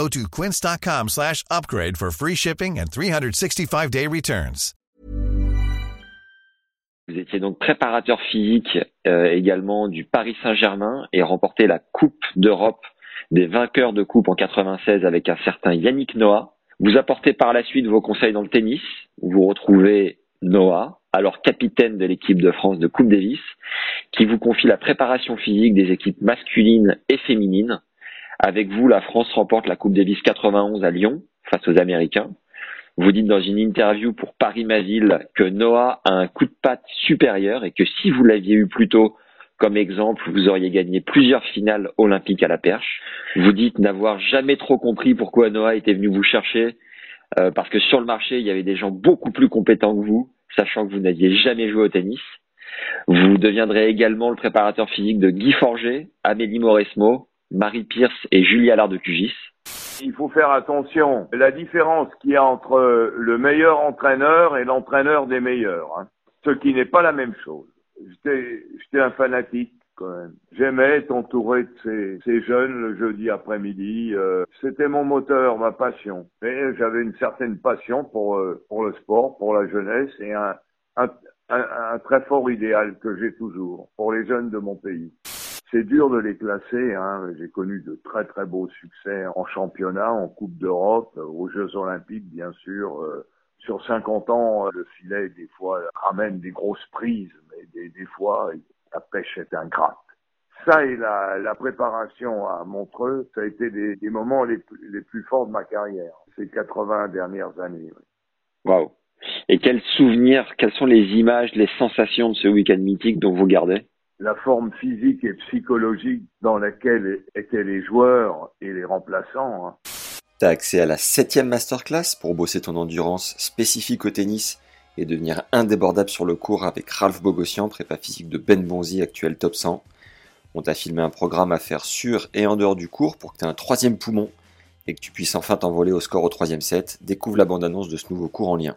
Go to quince.com slash upgrade for free shipping and 365-day returns. Vous étiez donc préparateur physique euh, également du Paris Saint-Germain et remporté la Coupe d'Europe des vainqueurs de coupe en 96 avec un certain Yannick Noah. Vous apportez par la suite vos conseils dans le tennis. Vous retrouvez Noah, alors capitaine de l'équipe de France de Coupe Davis, qui vous confie la préparation physique des équipes masculines et féminines. Avec vous, la France remporte la Coupe Davis 91 à Lyon face aux Américains. Vous dites dans une interview pour Paris Ma que Noah a un coup de patte supérieur et que si vous l'aviez eu plus tôt comme exemple, vous auriez gagné plusieurs finales olympiques à la perche. Vous dites n'avoir jamais trop compris pourquoi Noah était venu vous chercher, euh, parce que sur le marché, il y avait des gens beaucoup plus compétents que vous, sachant que vous n'aviez jamais joué au tennis. Vous deviendrez également le préparateur physique de Guy Forger, Amélie Mauresmo, Marie Pierce et Julie Allard de Cugis. Il faut faire attention. La différence qu'il y a entre le meilleur entraîneur et l'entraîneur des meilleurs, hein. ce qui n'est pas la même chose. J'étais un fanatique quand même. J'aimais être entouré de ces, ces, jeunes le jeudi après-midi. Euh, C'était mon moteur, ma passion. Mais j'avais une certaine passion pour, euh, pour le sport, pour la jeunesse et un, un, un, un très fort idéal que j'ai toujours pour les jeunes de mon pays. C'est dur de les classer. Hein. J'ai connu de très très beaux succès en championnat, en Coupe d'Europe, aux Jeux Olympiques bien sûr. Euh, sur 50 ans, le filet des fois ramène des grosses prises, mais des, fois la pêche est ingrate. Ça et la, la, préparation à Montreux, ça a été des, des moments les, les, plus forts de ma carrière, ces 80 dernières années. Waouh Et quels souvenirs, quelles sont les images, les sensations de ce week-end mythique dont vous gardez? La forme physique et psychologique dans laquelle étaient les joueurs et les remplaçants. Hein. Tu as accès à la septième masterclass pour bosser ton endurance spécifique au tennis et devenir indébordable sur le cours avec Ralph Bogossian, prépa physique de Ben Bonzi, actuel top 100. On t'a filmé un programme à faire sur et en dehors du cours pour que tu aies un troisième poumon et que tu puisses enfin t'envoler au score au troisième set. Découvre la bande-annonce de ce nouveau cours en lien.